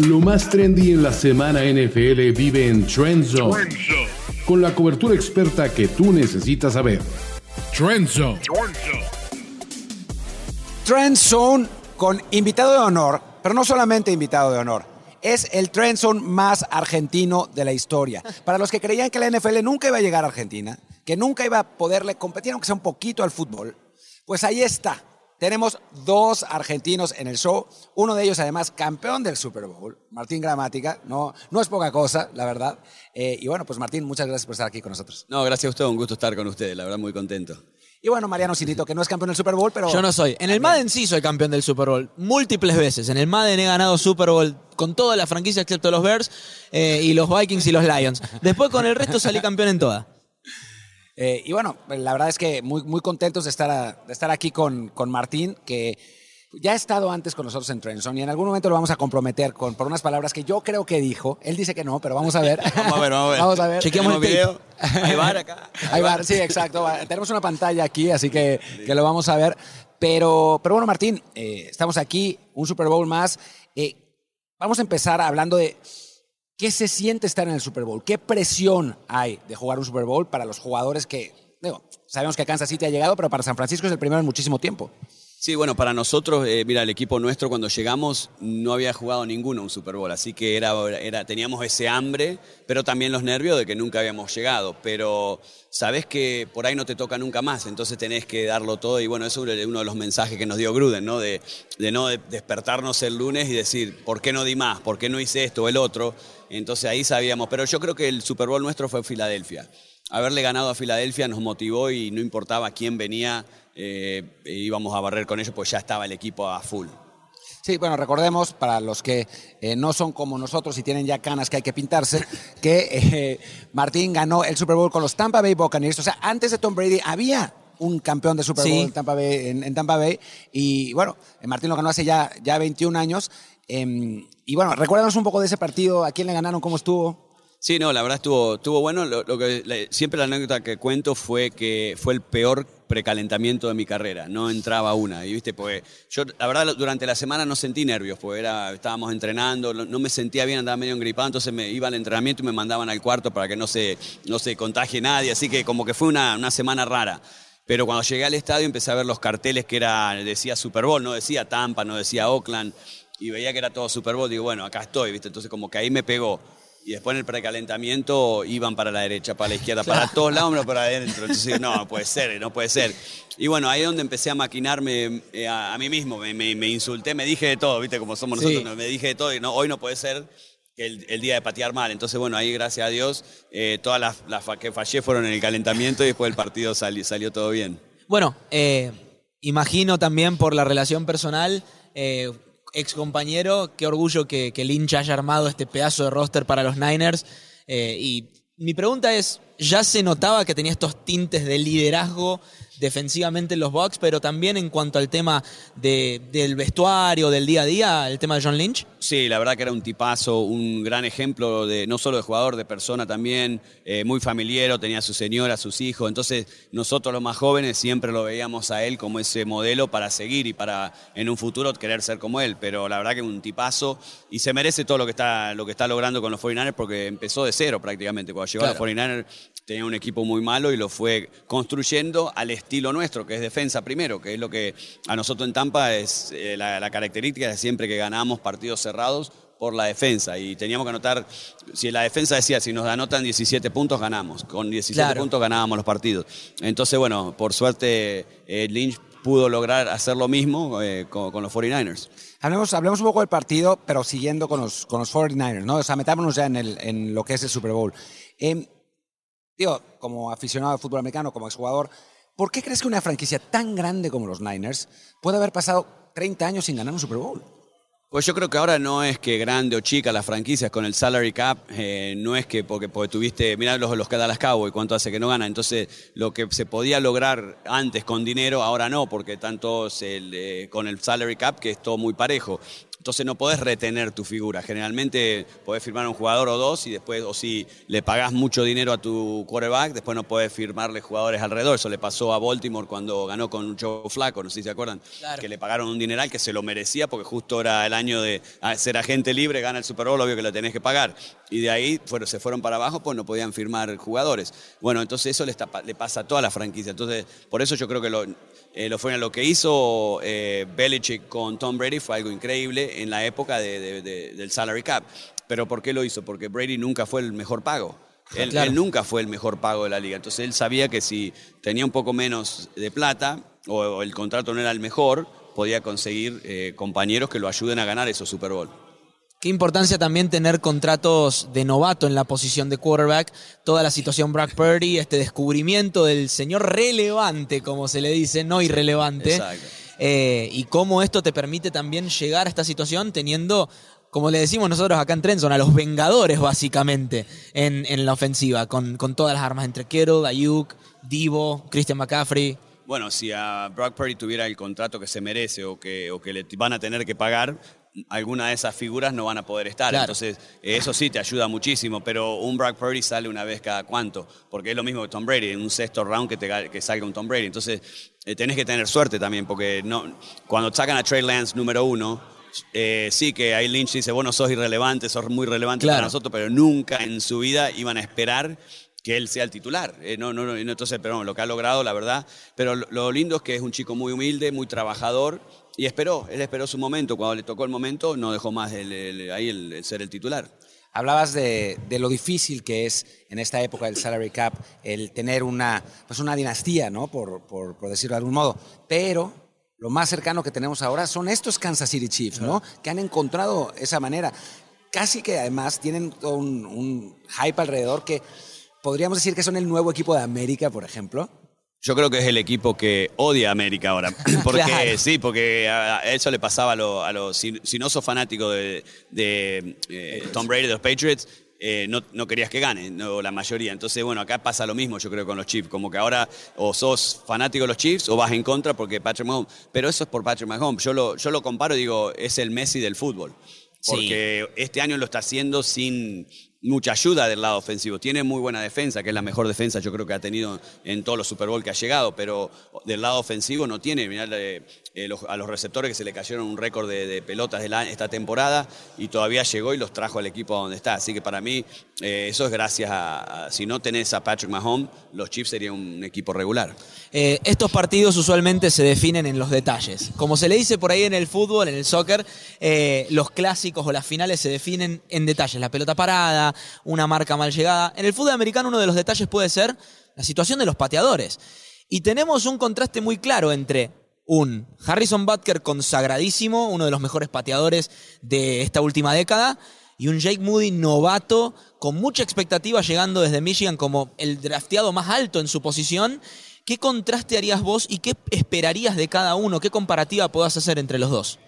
Lo más trendy en la semana NFL vive en Trend Zone, con la cobertura experta que tú necesitas saber. Trend Zone. Trend Zone con invitado de honor, pero no solamente invitado de honor. Es el trend zone más argentino de la historia. Para los que creían que la NFL nunca iba a llegar a Argentina, que nunca iba a poderle competir, aunque sea un poquito al fútbol, pues ahí está. Tenemos dos argentinos en el show, uno de ellos además campeón del Super Bowl, Martín Gramática, no, no es poca cosa, la verdad. Eh, y bueno, pues Martín, muchas gracias por estar aquí con nosotros. No, gracias a usted, un gusto estar con ustedes, la verdad muy contento. Y bueno, Mariano Cirito, que no es campeón del Super Bowl, pero... Yo no soy. En el Madden sí soy campeón del Super Bowl, múltiples veces. En el Madden he ganado Super Bowl con toda la franquicia excepto los Bears eh, y los Vikings y los Lions. Después con el resto salí campeón en todas. Eh, y bueno, la verdad es que muy, muy contentos de estar, de estar aquí con, con Martín, que ya ha estado antes con nosotros en Trenson y en algún momento lo vamos a comprometer con, por unas palabras que yo creo que dijo. Él dice que no, pero vamos a ver. vamos a ver, vamos a ver. vamos a ver. Chequeamos el video. Hay bar acá. Hay bar, sí, exacto. Tenemos una pantalla aquí, así que, que lo vamos a ver. Pero, pero bueno, Martín, eh, estamos aquí, un Super Bowl más. Eh, vamos a empezar hablando de qué se siente estar en el Super Bowl, qué presión hay de jugar un Super Bowl para los jugadores que, digo, sabemos que Kansas City ha llegado, pero para San Francisco es el primero en muchísimo tiempo. Sí, bueno, para nosotros, eh, mira, el equipo nuestro cuando llegamos no había jugado ninguno un Super Bowl, así que era, era, teníamos ese hambre, pero también los nervios de que nunca habíamos llegado. Pero sabes que por ahí no te toca nunca más, entonces tenés que darlo todo. Y bueno, eso es uno de los mensajes que nos dio Gruden, ¿no? De, de no despertarnos el lunes y decir, ¿por qué no di más? ¿Por qué no hice esto o el otro? Entonces ahí sabíamos. Pero yo creo que el Super Bowl nuestro fue Filadelfia. Haberle ganado a Filadelfia nos motivó y no importaba quién venía eh, íbamos a barrer con ellos, pues ya estaba el equipo a full. Sí, bueno, recordemos, para los que eh, no son como nosotros y tienen ya canas que hay que pintarse, que eh, Martín ganó el Super Bowl con los Tampa Bay Buccaneers. O sea, antes de Tom Brady había un campeón de Super Bowl Sí. en, Tampa Bay, en, en Tampa Bay. Y bueno, Martín lo ganó hace ya, ya 21 años. Em, y bueno, recuérdanos un poco de ese partido, a quién le ganaron, cómo estuvo. Sí, no, la verdad estuvo, estuvo bueno. Lo, que, siempre la anécdota que cuento fue que fue el peor precalentamiento de mi carrera. No entraba una. Y viste, pues yo, la verdad, durante la semana no sentí nervios, porque era, estábamos entrenando, no, no me sentía bien, andaba medio engripado, entonces me iba al entrenamiento y me mandaban al cuarto para que no se, no se contagie nadie. Así que como que fue una, una semana rara. Pero cuando llegué al estadio empecé a ver los carteles que era, decía Super Bowl, no decía Tampa, no decía Oakland, y veía que era todo Super Bowl, digo, bueno, acá estoy, ¿viste? Entonces como que ahí me pegó. Y después en el precalentamiento iban para la derecha, para la izquierda, para todos lados, menos para adentro. Entonces digo, no, no puede ser, no puede ser. Y bueno, ahí es donde empecé a maquinarme eh, a, a mí mismo, me, me- me insulté, me dije de todo, ¿viste? Como somos nosotros, Sí. me dije de todo, y no, hoy no puede ser el, el día de patear mal. Entonces, bueno, ahí gracias a Dios, eh, todas las, las que fallé fueron en el calentamiento y después el partido sali- salió todo bien. Bueno, eh, imagino también por la relación personal, eh, ex compañero, qué orgullo que, que Lynch haya armado este pedazo de roster para los Niners. Eh, y mi pregunta es, ¿ya se notaba que tenía estos tintes de liderazgo defensivamente en los Bucks, pero también en cuanto al tema de- del vestuario, del día a día, el tema de John Lynch? Sí, la verdad que era un tipazo, un gran ejemplo de no solo de jugador, de persona también, eh, muy familiar, tenía a su señora, a sus hijos. Entonces, nosotros los más jóvenes siempre lo veíamos a él como ese modelo para seguir y para en un futuro querer ser como él. Pero la verdad que un tipazo y se merece todo lo que está, lo que está logrando con los 49ers porque empezó de cero prácticamente. Cuando llegó a los 49ers tenía un equipo muy malo y lo fue construyendo al estilo nuestro, que es defensa primero, que es lo que a nosotros en Tampa es eh, la, la característica de siempre que ganamos partidos cerrados por la defensa y teníamos que anotar, si la defensa decía, si nos anotan 17 puntos ganamos, con 17 Claro. puntos ganábamos los partidos. Entonces, bueno, por suerte eh, Lynch pudo lograr hacer lo mismo eh, con, con los 49ers. Hablemos, hablemos un poco del partido, pero siguiendo con los, con los 49ers, ¿no? O sea, metámonos ya en, el, en lo que es el Super Bowl. Eh, digo, como aficionado al fútbol americano, como exjugador, ¿por qué crees que una franquicia tan grande como los Niners puede haber pasado 30 años sin ganar un Super Bowl? Pues yo creo que ahora no es que grande o chica las franquicias con el salary cap, eh, no es que porque, porque tuviste, mirá los, los Dallas Cowboys, cuánto hace que no ganan. Entonces, lo que se podía lograr antes con dinero, ahora no, porque tanto eh, con el salary cap que es todo muy parejo. Entonces no podés retener tu figura. Generalmente podés firmar a un jugador o dos y después, o si le pagás mucho dinero a tu quarterback, después no podés firmarle jugadores alrededor. Eso le pasó a Baltimore cuando ganó con Joe Flaco, no sé si se acuerdan, que le pagaron un dineral que se lo merecía porque justo era el año de ser agente libre, gana el Super Bowl, obvio que lo tenés que pagar. Y de ahí se fueron para abajo, pues no podían firmar jugadores. Bueno, entonces eso le, le pasa a toda la franquicia. Entonces, por eso yo creo que lo, eh, lo, fue, lo que hizo eh, Belichick con Tom Brady fue algo increíble en la época del salary cap. ¿Pero por qué lo hizo? Porque Brady nunca fue el mejor pago. Él, nunca fue el mejor pago de la liga. Entonces él sabía que si tenía un poco menos de plata o, el contrato no era el mejor, podía conseguir eh, compañeros que lo ayuden a ganar esos Super Bowl. Qué importancia también tener contratos de novato en la posición de quarterback. Toda la situación Brock Purdy, este descubrimiento del señor relevante, como se le dice, no irrelevante. Exacto. Eh, y cómo esto te permite también llegar a esta situación teniendo, como le decimos nosotros acá en Trenson, a los vengadores básicamente en, la ofensiva, con, con, todas las armas entre Kittle, Ayuk, Divo, Christian McCaffrey. Bueno, si a Brock Purdy tuviera el contrato que se merece o que, o que le van a tener que pagar, alguna de esas figuras no van a poder estar. Entonces, eso sí te ayuda muchísimo, pero un Brock Purdy sale una vez cada cuánto, porque es lo mismo que Tom Brady, en un sexto round que, te, que salga un Tom Brady. Entonces, eh, tenés que tener suerte también, porque no, cuando sacan a Trey Lance número uno, eh, sí que ahí Lynch dice, bueno, sos irrelevante, sos muy relevante para nosotros, pero nunca en su vida iban a esperar que él sea el titular. Eh, no, no, no, entonces, pero lo que ha logrado, la verdad. Pero lo lindo es que es un chico muy humilde, muy trabajador y esperó, él esperó su momento. Cuando le tocó el momento, no dejó más ahí el, ser el titular. Hablabas de, lo difícil que es en esta época del salary cap el tener una, pues una dinastía, ¿no? Por, por, decirlo de algún modo. Pero lo más cercano que tenemos ahora son estos Kansas City Chiefs, ¿no? Que han encontrado esa manera. Casi que además tienen un, un hype alrededor que podríamos decir que son el nuevo equipo de América, por ejemplo. Yo creo que es el equipo que odia a América ahora. Porque sí, porque a eso le pasaba a los. si, no sos fanático de, eh, Tom Brady de los Patriots, eh, no, no, querías que gane, no, la mayoría. Entonces, bueno, acá pasa lo mismo, yo creo, con los Chiefs. Como que ahora o sos fanático de los Chiefs o vas en contra porque Patrick Mahomes. Pero eso es por Patrick Mahomes. Yo lo, yo lo comparo y digo, es el Messi del fútbol. Porque este año lo está haciendo sin, mucha ayuda del lado ofensivo. Tiene muy buena defensa, que es la mejor defensa yo creo que ha tenido en todos los Super Bowl que ha llegado, pero del lado ofensivo no tiene. Mirá, eh, a los receptores que se le cayeron un récord de, pelotas de esta temporada y todavía llegó y los trajo al equipo donde está. Así que para mí eh, eso es gracias a, si no tenés a Patrick Mahomes, los Chiefs serían un equipo regular. Eh, estos partidos usualmente se definen en los detalles. Como se le dice por ahí en el fútbol, en el soccer, los clásicos o las finales se definen en detalles. La pelota parada, una marca mal llegada. En el fútbol americano uno de los detalles puede ser la situación de los pateadores. Y tenemos un contraste muy claro entre un Harrison Butker consagradísimo, uno de los mejores pateadores de esta última década, y un Jake Moody novato con mucha expectativa llegando desde Michigan como el drafteado más alto en su posición. ¿Qué contraste harías vos y qué esperarías de cada uno? ¿Qué comparativa podás hacer entre los dos?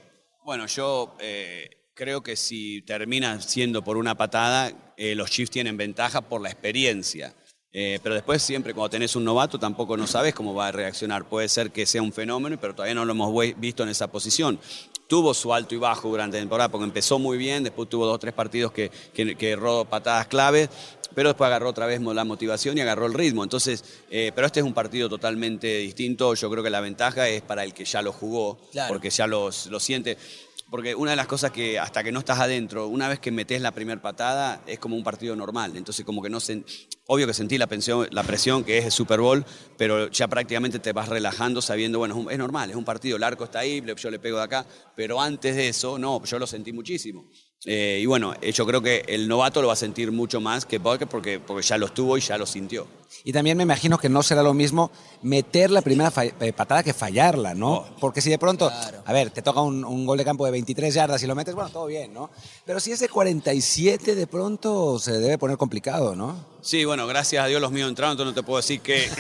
Bueno, yo eh, creo que si termina siendo por una patada, eh, los Chiefs tienen ventaja por la experiencia. Eh, pero después siempre cuando tenés un novato tampoco no sabes cómo va a reaccionar. Puede ser que sea un fenómeno, pero todavía no lo hemos visto en esa posición. Tuvo su alto y bajo durante la temporada porque empezó muy bien, después tuvo dos o tres partidos que, que, erró patadas claves, pero después agarró otra vez la motivación y agarró el ritmo. Entonces, eh, pero este es un partido totalmente distinto. Yo creo que la ventaja es para el que ya lo jugó, porque ya lo siente. Porque una de las cosas que hasta que no estás adentro, una vez que metes la primera patada, es como un partido normal. Entonces como que no se... Obvio que sentí la, presión, la presión que es el Super Bowl, pero ya prácticamente te vas relajando sabiendo, bueno, es normal, es un partido, el arco está ahí, yo le pego de acá, pero antes de eso, no, yo lo sentí muchísimo. Eh, y bueno, eh, yo creo que el novato lo va a sentir mucho más que Butker porque, porque ya lo estuvo y ya lo sintió. Y también me imagino que no será lo mismo meter la primera eh, patada que fallarla, ¿no? Oh. Porque si de pronto, a ver, te toca un, gol de campo de 23 yardas y lo metes, bueno, todo bien, ¿no? Pero si es de 47, de pronto se debe poner complicado, ¿no? Sí, bueno, gracias a Dios los míos entraron, entonces no te puedo decir que...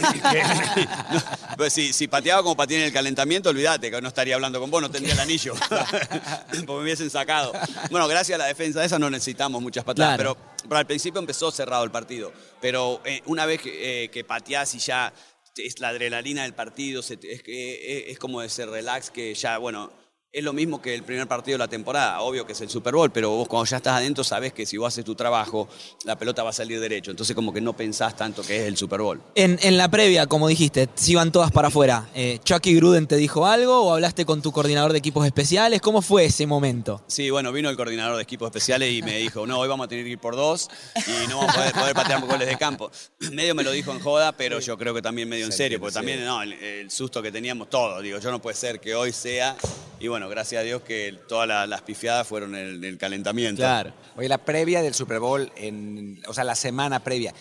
pues si, si, pateaba como pateé en el calentamiento, olvídate que no estaría hablando con vos, no tendría el anillo, porque me hubiesen sacado. Bueno, gracias a la defensa de esa no necesitamos muchas patadas, pero, al principio empezó cerrado el partido. Pero eh, una vez que, eh, que pateás y ya es la adrenalina del partido, es, es, es como ese relax que ya, bueno, es lo mismo que el primer partido de la temporada, obvio que es el Super Bowl, pero vos cuando ya estás adentro sabes que si vos haces tu trabajo, la pelota va a salir derecho. Entonces como que no pensás tanto que es el Super Bowl. En, en la previa, como dijiste, se iban todas para afuera. Eh, ¿Chucky Gruden te dijo algo o hablaste con tu coordinador de equipos especiales? ¿Cómo fue ese momento? Sí, bueno, vino el coordinador de equipos especiales y me dijo, no, hoy vamos a tener que ir por dos y no vamos a poder, poder patear goles de campo. Medio me lo dijo en joda, pero yo creo que también medio en serio, porque también no, el, el susto que teníamos todos. Digo, yo no puede ser que hoy sea... Y bueno, gracias a Dios que todas la- las pifiadas fueron en el, el calentamiento. Claro. Oye, la previa del Super Bowl, en, o sea, la semana previa,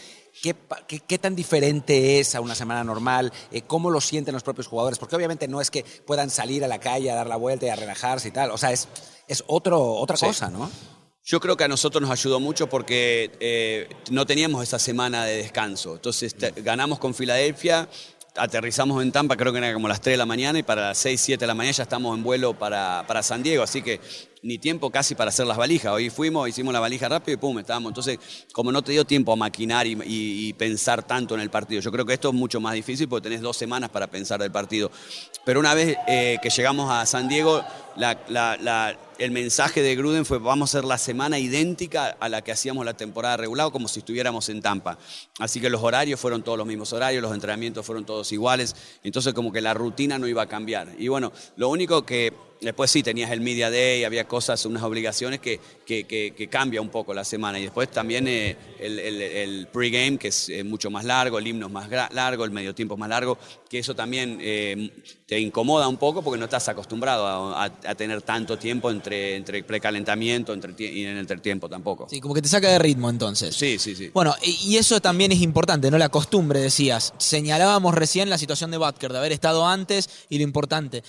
¿qué, qué- qué tan diferente es a una semana normal? Eh, ¿Cómo lo sienten los propios jugadores? Porque obviamente no es que puedan salir a la calle a dar la vuelta y a relajarse y tal. O sea, es, es otro, otra Sí. cosa, ¿no? Yo creo que a nosotros nos ayudó mucho porque eh, no teníamos esa semana de descanso. Entonces ganamos con Filadelfia, aterrizamos en Tampa, creo que era como las 3 de la mañana y para las 6, 7 de la mañana ya estamos en vuelo para, para San Diego. Así que ni tiempo casi para hacer las valijas. Hoy fuimos, hicimos la valija rápido y pum, estábamos. Entonces, como no te dio tiempo a maquinar y, pensar tanto en el partido, yo creo que esto es mucho más difícil porque tenés dos semanas para pensar del partido. Pero una vez eh, que llegamos a San Diego, la- el mensaje de Gruden fue vamos a hacer la semana idéntica a la que hacíamos la temporada regular, como si estuviéramos en Tampa. Así que los horarios fueron todos los mismos horarios, los entrenamientos fueron todos iguales, entonces como que la rutina no iba a cambiar. Y bueno, lo único que después sí tenías el Media Day, había cosas, unas obligaciones que, que, cambia un poco la semana. Y después también eh, el, pregame, que es eh, mucho más largo, el himno es más largo, el medio tiempo es más largo, que eso también eh, te incomoda un poco porque no estás acostumbrado a- a tener tanto tiempo entre, entre precalentamiento entre, y en el entretiempo tampoco. Sí, como que te saca de ritmo entonces. Sí, sí, sí. Bueno, y y eso también es importante, ¿no? La costumbre, decías. Señalábamos recién la situación de Butker, de haber estado antes y lo importante.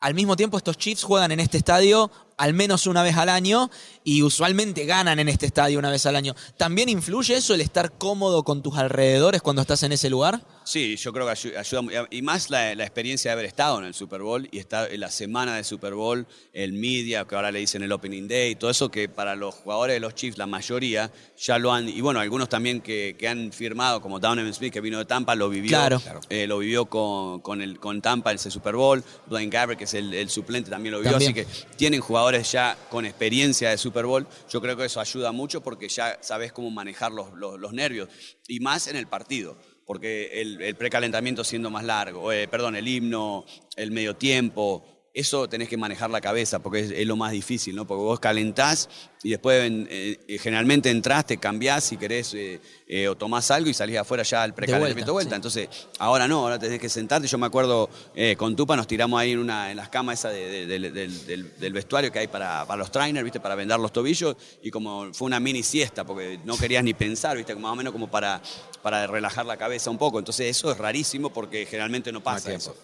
Al mismo tiempo, estos Chiefs juegan en este estadio al menos una vez al año y usualmente ganan en este estadio una vez al año. ¿También influye eso, el estar cómodo con tus alrededores cuando estás en ese lugar? Sí, yo creo que ayu- ayuda, y más la, la experiencia de haber estado en el Super Bowl y estar en la semana de Super Bowl, el media, que ahora le dicen el Opening Day, todo eso que para los jugadores de los Chiefs, la mayoría, ya lo han, y bueno, algunos también que, que han firmado, como Donovan Smith, que vino de Tampa, lo vivió, Claro. eh, lo vivió con, con, el, con Tampa ese Super Bowl, Blaine Gabbert, que es el, el suplente, también lo vivió, También. así que tienen ya con experiencia de Super Bowl. Yo creo que eso ayuda mucho porque ya sabes cómo manejar los, los- los nervios y más en el partido. Porque el, el precalentamiento siendo más largo, eh, perdón, el himno, el medio tiempo, eso tenés que manejar la cabeza porque es, es lo más difícil, ¿no? Porque vos calentás y después eh, generalmente entrás, te cambiás si querés eh, eh, o tomás algo y salís afuera ya al precalentamiento de vuelta. sí. Entonces, ahora no, ahora tenés que sentarte. Yo me acuerdo con Tupa nos tiramos ahí en, una, en las camas esas de- de- de- del, vestuario que hay para, para los trainers, ¿viste? Para vendar los tobillos. Y como fue una mini siesta, porque no querías ni pensar, ¿viste? Más o menos como para, para relajar la cabeza un poco. Entonces, eso es rarísimo porque generalmente no pasa eso.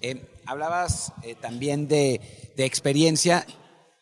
Eh, hablabas eh, también de, de experiencia,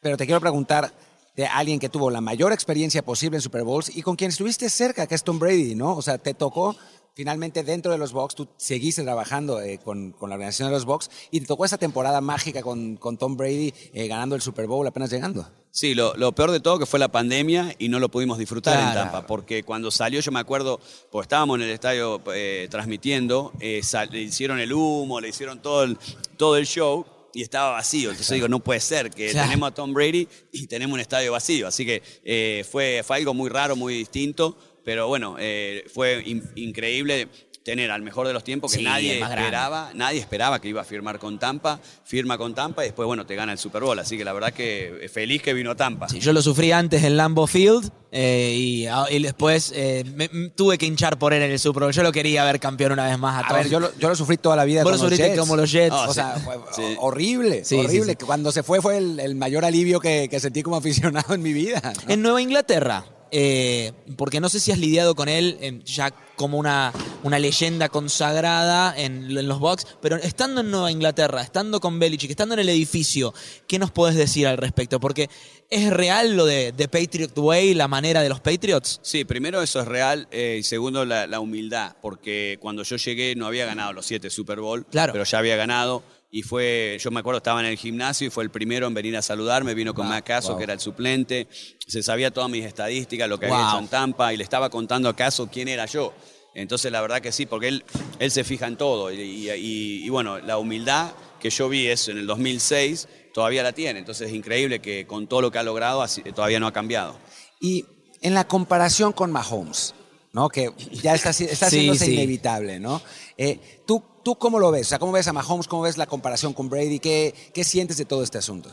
pero te quiero preguntar de alguien que tuvo la mayor experiencia posible en Super Bowls y con quien estuviste cerca, que es Tom Brady, ¿no? O sea, te tocó finalmente dentro de los Bucks, tú seguiste trabajando eh, con, con la organización de los Bucks y te tocó esa temporada mágica con, con Tom Brady eh, ganando el Super Bowl apenas llegando. Sí, lo, lo peor de todo que fue la pandemia y no lo pudimos disfrutar en. Tampa, porque cuando salió, yo me acuerdo, pues estábamos en el estadio eh, transmitiendo, sal- le hicieron el humo, le hicieron todo el, todo el show y estaba vacío. Entonces digo, no puede ser que Claro. tenemos a Tom Brady y tenemos un estadio vacío. Así que fue, fue algo muy raro, muy distinto, pero bueno, eh, fue in- increíble tener al mejor de los tiempos que Sí, nadie esperaba, nadie esperaba que iba a firmar con Tampa, firma con Tampa y después, bueno, te gana el Super Bowl. Así que la verdad que feliz que vino a Tampa. Sí, yo lo sufrí antes en Lambeau Field eh, y, ah, y después eh, me- me- tuve que hinchar por él en el Super Bowl. Yo lo quería ver campeón una vez más a, ver, yo lo, yo lo sufrí toda la vida Vos con lo los sufriste Jets. como los Jets. Ah, o sí. sea, fue Sí. horrible, horrible. Cuando se fue fue el, el mayor alivio que, que sentí como aficionado en mi vida. ¿no? En Nueva Inglaterra, eh, porque no sé si has lidiado con él eh, ya como una, una leyenda consagrada en, en los Bucks, pero estando en Nueva Inglaterra, estando con Belichick, estando en el edificio, ¿qué nos podés decir al respecto? Porque es real lo de, de Patriot Way, la manera de los Patriots. Sí, primero eso es real eh, y segundo la, la humildad, porque cuando yo llegué no había ganado los siete Super Bowl, Claro. pero ya había ganado y fue, yo me acuerdo estaba en el gimnasio y fue el primero en venir a saludarme, vino con Wow, Matt Caso, wow. que era el suplente, se sabía todas mis estadísticas, lo que Wow. había hecho en Tampa y le estaba contando a Caso quién era yo. Entonces la verdad que sí, porque él, él se fija en todo y, y- y- y bueno, la humildad que yo vi eso en el 2006, todavía la tiene. Entonces es increíble que con todo lo que ha logrado así- todavía no ha cambiado. Y en la comparación con Mahomes, ¿no? Que ya está, está Sí, haciéndose sí. inevitable, ¿no? Eh, ¿tú, ¿Tú cómo lo ves? O sea, ¿cómo ves a Mahomes? ¿Cómo ves la comparación con Brady? ¿Qué, qué sientes de todo este asunto?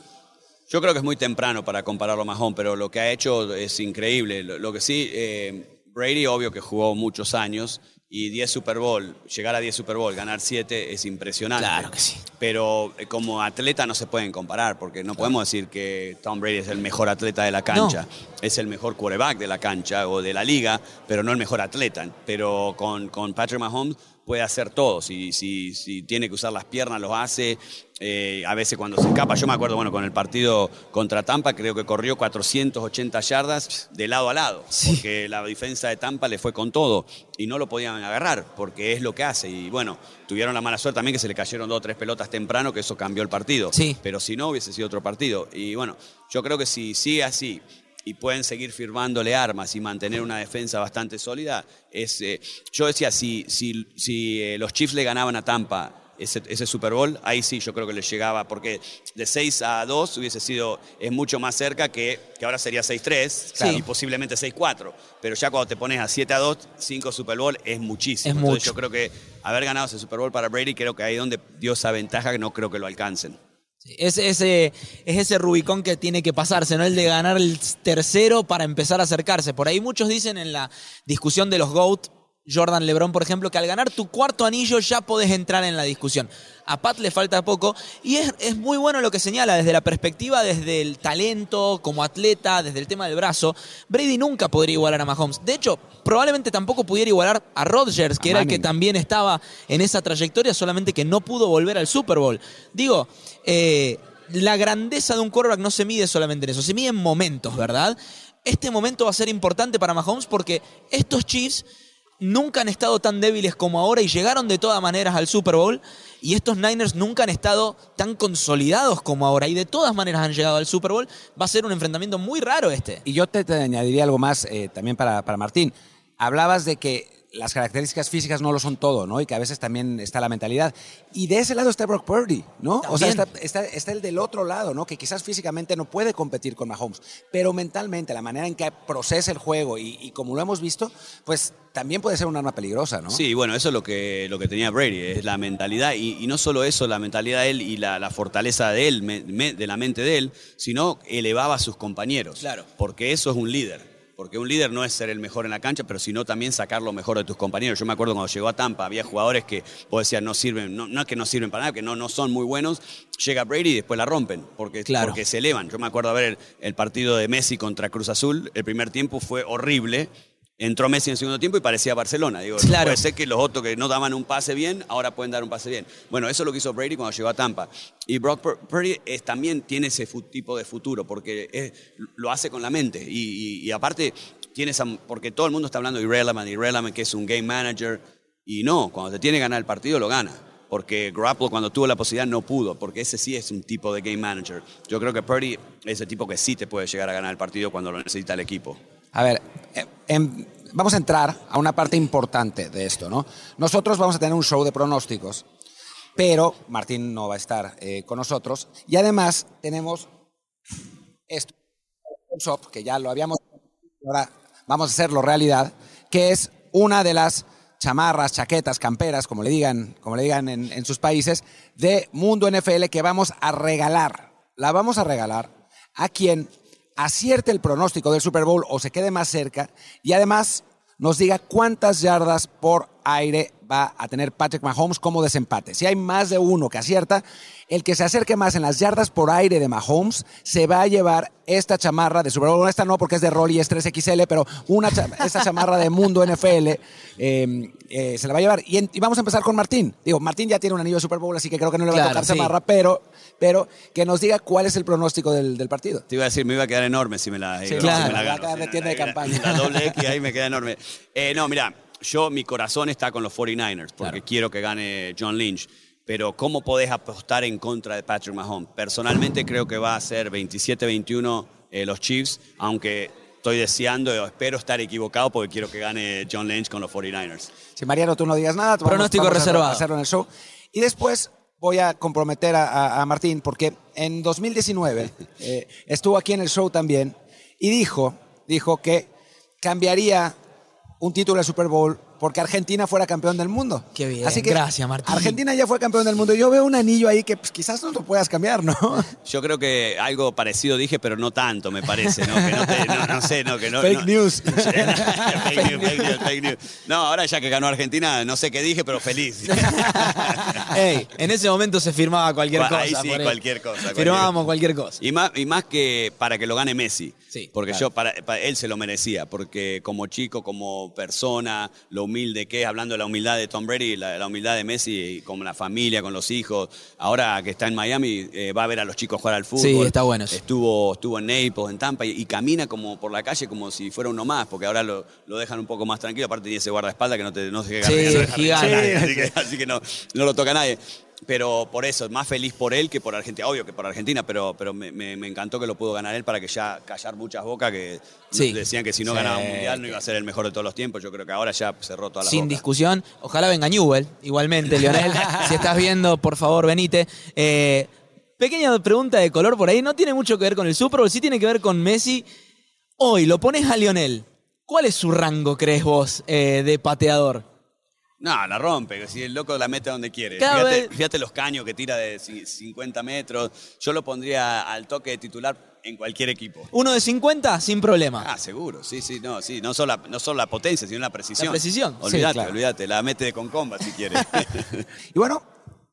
Yo creo que es muy temprano para compararlo a Mahomes, pero lo que ha hecho es increíble. Lo, lo que sí, eh, Brady obvio que jugó muchos años y 10 Super Bowl, llegar a 10 Super Bowl, ganar 7 es impresionante. Claro que sí. Pero eh, como atleta no se pueden comparar, porque no podemos decir que Tom Brady es el mejor atleta de la cancha. Es el mejor quarterback de la cancha o de la liga, pero no el mejor atleta. Pero con, con Patrick Mahomes puede hacer todo. Si, si, si tiene que usar las piernas, lo hace. Eh, a veces cuando se escapa, yo me acuerdo, bueno, con el partido contra Tampa, creo que corrió 480 yardas de lado a lado, porque la defensa de Tampa le fue con todo y no lo podían agarrar, porque es lo que hace. Y bueno, tuvieron la mala suerte también que se le cayeron dos o tres pelotas temprano, que eso cambió el partido. Sí. Pero si no, hubiese sido otro partido. Y bueno, yo creo que si sigue así y pueden seguir firmándole armas y mantener una defensa bastante sólida, es, eh, yo decía, si, si, si eh, los Chiefs le ganaban a Tampa ese, ese Super Bowl, ahí sí yo creo que le llegaba, porque de 6 a 2 hubiese sido, es mucho más cerca que, que ahora sería 6-3 Claro. y posiblemente 6-4. Pero ya cuando te pones a 7 a 2, 5 Super Bowl es muchísimo. Es Entonces mucho. yo creo que haber ganado ese Super Bowl para Brady, creo que ahí donde dio esa ventaja, que no creo que lo alcancen. Es ese, es ese Rubicón que tiene que pasarse, ¿no? El de ganar el tercero para empezar a acercarse. Por ahí muchos dicen en la discusión de los GOAT, Jordan Lebron, por ejemplo, que al ganar tu cuarto anillo ya podés entrar en la discusión. A Pat le falta poco y es, es muy bueno lo que señala desde la perspectiva, desde el talento como atleta, desde el tema del brazo. Brady nunca podría igualar a Mahomes. De hecho, probablemente tampoco pudiera igualar a Rodgers, que A era el que también estaba en esa trayectoria, solamente que no pudo volver al Super Bowl. Digo, eh, la grandeza de un quarterback no se mide solamente en eso, se mide en momentos, ¿verdad? Este momento va a ser importante para Mahomes porque estos Chiefs nunca han estado tan débiles como ahora y llegaron de todas maneras al Super Bowl y estos Niners nunca han estado tan consolidados como ahora y de todas maneras han llegado al Super Bowl. Va a ser un enfrentamiento muy raro este. Y yo te, añadiría algo más eh, también para, para Martín. Hablabas de que las características físicas no lo son todo, ¿no? Y que a veces también está la mentalidad. Y de ese lado está Brock Purdy, ¿no? O sea, está, También. está, está el del otro lado, ¿no? Que quizás físicamente no puede competir con Mahomes, pero mentalmente, la manera en que procesa el juego y, y como lo hemos visto, pues también puede ser un arma peligrosa, ¿no? Sí, bueno, eso es lo que, lo que tenía Brady, es la mentalidad, y, y no solo eso, la mentalidad de él y la, la fortaleza de él, me- me- de la mente de él, sino elevaba a sus compañeros. Claro. Porque eso es un líder. Porque un líder no es ser el mejor en la cancha, pero sino también sacar lo mejor de tus compañeros. Yo me acuerdo cuando llegó a Tampa, había jugadores que vos decías no sirven, no, no es que no sirven para nada, que no, no son muy buenos. Llega Brady y después la rompen, porque, Claro. porque se elevan. Yo me acuerdo ver el, el partido de Messi contra Cruz Azul, el primer tiempo fue horrible. Entró Messi en el segundo tiempo y parecía Barcelona. Digo, no Claro. puede ser que los otros que no daban un pase bien, ahora pueden dar un pase bien. Bueno, eso es lo que hizo Brady cuando llegó a Tampa. Y Brock Pur- Purdy es- también tiene ese tipo de futuro, porque es- lo hace con la mente. Y, y- y aparte, tiene esa, porque todo el mundo está hablando de Irrelevant, Irrelevant, que es un game manager. Y no, cuando te tiene que ganar el partido, lo gana. Porque Garoppolo cuando tuvo la posibilidad no pudo, porque ese sí es un tipo de game manager. Yo creo que Purdy es el tipo que sí te puede llegar a ganar el partido cuando lo necesita el equipo. A ver, eh, em, vamos a entrar a una parte importante de esto, ¿no? Nosotros vamos a tener un show de pronósticos, pero Martín no va a estar eh, con nosotros. Y además tenemos esto, que ya lo habíamos ahora vamos a hacerlo realidad, que es una de las chamarras, chaquetas, camperas, como le digan, como le digan en, en sus países, de Mundo NFL que vamos a regalar. La vamos a regalar a quien acierte el pronóstico del Super Bowl o se quede más cerca y además nos diga cuántas yardas por aire va a tener Patrick Mahomes como desempate. Si hay más de uno que acierta, el que se acerque más en las yardas por aire de Mahomes se va a llevar esta chamarra de Super Bowl. Esta no porque es de Rolly, es 3XL, pero una cha- esta chamarra de Mundo NFL eh, eh, se la va a llevar. Y, en- y vamos a empezar con Martín. Digo, Martín ya tiene un anillo de Super Bowl, así que creo que no le va a tocar sí. chamarra, pero, pero que nos diga cuál es el pronóstico del, del partido. Te iba a decir, me iba a quedar enorme si me la, Sí, si me claro, la va a gano. quedar de Sí, tienda de la- campaña. La doble X ahí me queda enorme. Eh, no, mira, yo, mi corazón está con los 49ers, porque quiero que gane John Lynch. Pero ¿cómo podés apostar en contra de Patrick Mahomes? Personalmente creo que va a ser 27-21 eh, los Chiefs, aunque estoy deseando o espero estar equivocado porque quiero que gane John Lynch con los 49ers. Si Mariano tú no digas nada, vamos- Pronóstico vamos a reservado. hacerlo en el show. Y después voy a comprometer a, a- a Martín porque en 2019 eh, estuvo aquí en el show también y dijo, dijo que cambiaría un título de Super Bowl porque Argentina fuera campeón del mundo. Qué bien, Así que gracias, Martín. Argentina ya fue campeón del mundo. Yo veo un anillo ahí que pues, quizás no lo puedas cambiar, ¿no? Yo creo que algo parecido dije, pero no tanto, me parece, ¿no? Que no, te- no, no sé, no, que no. Fake no- news. fake news, fake news, fake news. No, ahora ya que ganó Argentina, no sé qué dije, pero feliz. Ey, en ese momento se firmaba cualquier cosa. Ahí sí, por cualquier cosa, cualquier Firmábamos cualquier cosa. Y más, y más que para que lo gane Messi. Sí, porque claro. yo, para, para- él se lo merecía, porque como chico, como persona, lo humilde que es, hablando de la humildad de Tom Brady, la, la humildad de Messi, y con la familia, con los hijos. Ahora que está en Miami, eh, va a ver a los chicos jugar al fútbol. Sí, está bueno eso. Estuvo, estuvo en Naples, en Tampa, y, y camina como por la calle como si fuera uno más, porque ahora lo, lo dejan un poco más tranquilo. Aparte tiene ese guardaespaldas que no, te, no se queda Sí, así que, así que no, no lo toca nadie. Pero por eso, más feliz por él que por Argentina. Obvio que por Argentina, pero, pero me, me- me encantó que lo pudo ganar él para que ya callar muchas bocas que Sí. decían que si no Sí, ganaba un mundial no iba a ser el mejor de todos los tiempos. Yo creo que ahora ya cerró todas las Sin bocas. discusión. Ojalá venga Newell. Igualmente, Lionel. si estás viendo, por favor, venite. Eh, pequeña pregunta de color por ahí. No tiene mucho que ver con el Super Bowl, sí tiene que ver con Messi. Hoy lo pones a Lionel. ¿Cuál es su rango, crees vos, eh, de pateador? No, la rompe, si el loco la mete donde quiere. Fíjate, los caños que tira de ci- 50 metros. Yo lo pondría al toque de titular en cualquier equipo. Uno de 50, sin problema. Ah, seguro, sí, sí, no, sí, no solo la, no solo la potencia, sino la precisión. La precisión, sí, Olvídate, claro. olvídate, la mete de con comba si quiere. Y bueno,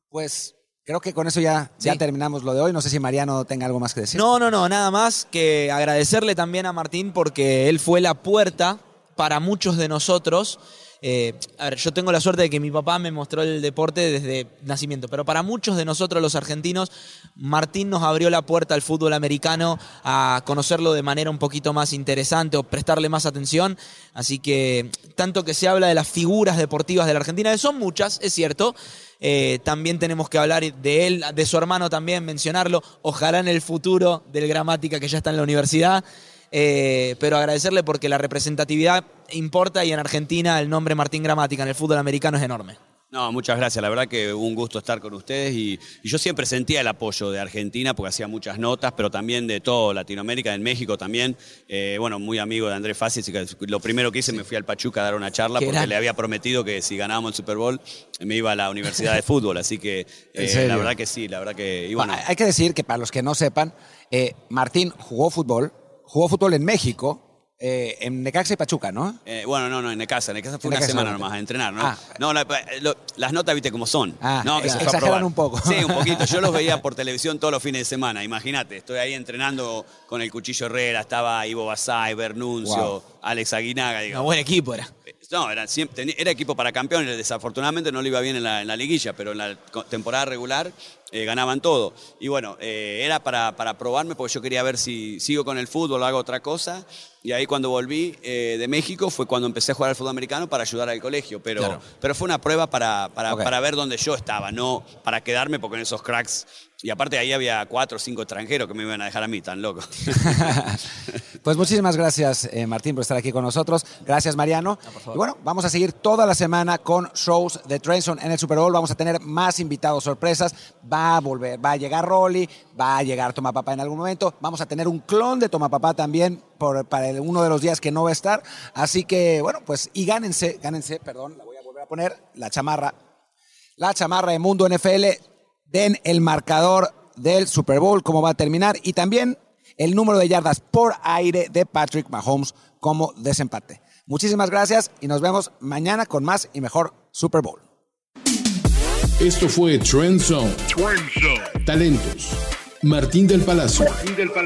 pues creo que con eso ya, ya Sí. terminamos lo de hoy. No sé si Mariano tenga algo más que decir. No, no, no, nada más que agradecerle también a Martín porque él fue la puerta para muchos de nosotros. Eh, a ver, yo tengo la suerte de que mi papá me mostró el deporte desde nacimiento, pero para muchos de nosotros los argentinos, Martín nos abrió la puerta al fútbol americano, a conocerlo de manera un poquito más interesante o prestarle más atención. Así que tanto que se habla de las figuras deportivas de la Argentina, que son muchas, es cierto, eh, también tenemos que hablar de él, de su hermano también, mencionarlo. Ojalá en el futuro del Gramática que ya está en la universidad. Eh, pero agradecerle porque la representatividad importa y en Argentina el nombre Martín Gramática en el fútbol americano es enorme. No, muchas gracias. La verdad que un gusto estar con ustedes y, y yo siempre sentía el apoyo de Argentina porque hacía muchas notas, pero también de todo Latinoamérica, en México también. Eh, bueno, muy amigo de Andrés Fácil, así que lo primero que hice me fui al Pachuca a dar una charla porque le había prometido que si ganábamos el Super Bowl me iba a la Universidad de Fútbol, así que ¿En eh, la verdad que sí, la verdad que... Y bueno, Hay que decir que para los que no sepan, eh, Martín jugó fútbol, jugó fútbol en México, eh, en Necaxa y Pachuca, ¿no? Eh, bueno, no, no, en Necaxa. En Necaxa fue En una Necaxa semana solamente. nomás a entrenar, ¿no? Ah. No, la- lo- las notas, viste cómo son. Ah, no, que se fue a exageran probar. un poco. Sí, un poquito. Yo los veía por televisión todos los fines de semana. Imagínate, estoy ahí entrenando con el Cuchillo Herrera, estaba Ivo Basay, Bernuncio, Wow. Alex Aguinaga, Un digo. buen equipo era. No, era, siempre- era equipo para campeones. Desafortunadamente no le iba bien en la, en la liguilla, pero en la temporada regular eh, ganaban todo. Y bueno, eh, era para, para probarme porque yo quería ver si sigo con el fútbol o hago otra cosa. Y ahí cuando volví eh, de México fue cuando empecé a jugar al fútbol americano para ayudar al colegio. Pero, Claro. pero fue una prueba para, para, Ok. para ver dónde yo estaba, no para quedarme porque en esos cracks. Y aparte ahí había cuatro o cinco extranjeros que me iban a dejar a mí, tan loco. Pues muchísimas gracias, eh, Martín, por estar aquí con nosotros. Gracias, Mariano. y bueno, vamos a seguir toda la semana con shows de Trenson en el Super Bowl. Vamos a tener más invitados sorpresas. Va a volver, va a llegar Rolly, va a llegar Toma Papá en algún momento. Vamos a tener un clon de Toma Papá también por, para el- uno de los días que no va a estar. Así que, bueno, pues, y gánense, gánense, perdón, la voy a volver a poner, la chamarra. La chamarra de Mundo NFL. Den el marcador del Super Bowl, cómo va a terminar. Y también el número de yardas por aire de Patrick Mahomes como desempate. Muchísimas gracias y nos vemos mañana con más y mejor Super Bowl. Esto fue Trend Zone. Talentos. Martín del Palacio.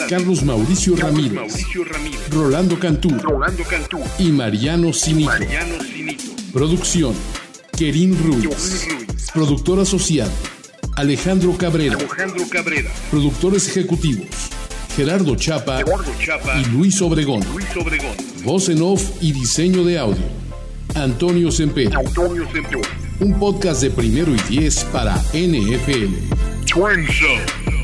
Carlos Mauricio Ramírez. Mauricio Ramírez, Rolando Cantú. Rolando Cantú, Y Mariano Cinito, Producción. Kerim Ruiz. Ruiz, Productor asociado. Alejandro Cabrera. Alejandro Cabrera, Productores ejecutivos. Gerardo Chapa Eduardo Chapa, y Luis Obregón. Luis Obregón, Voz en off y diseño de audio. Antonio Semper. Antonio Semper. Un podcast de primero y diez para NFL. Trend Zone.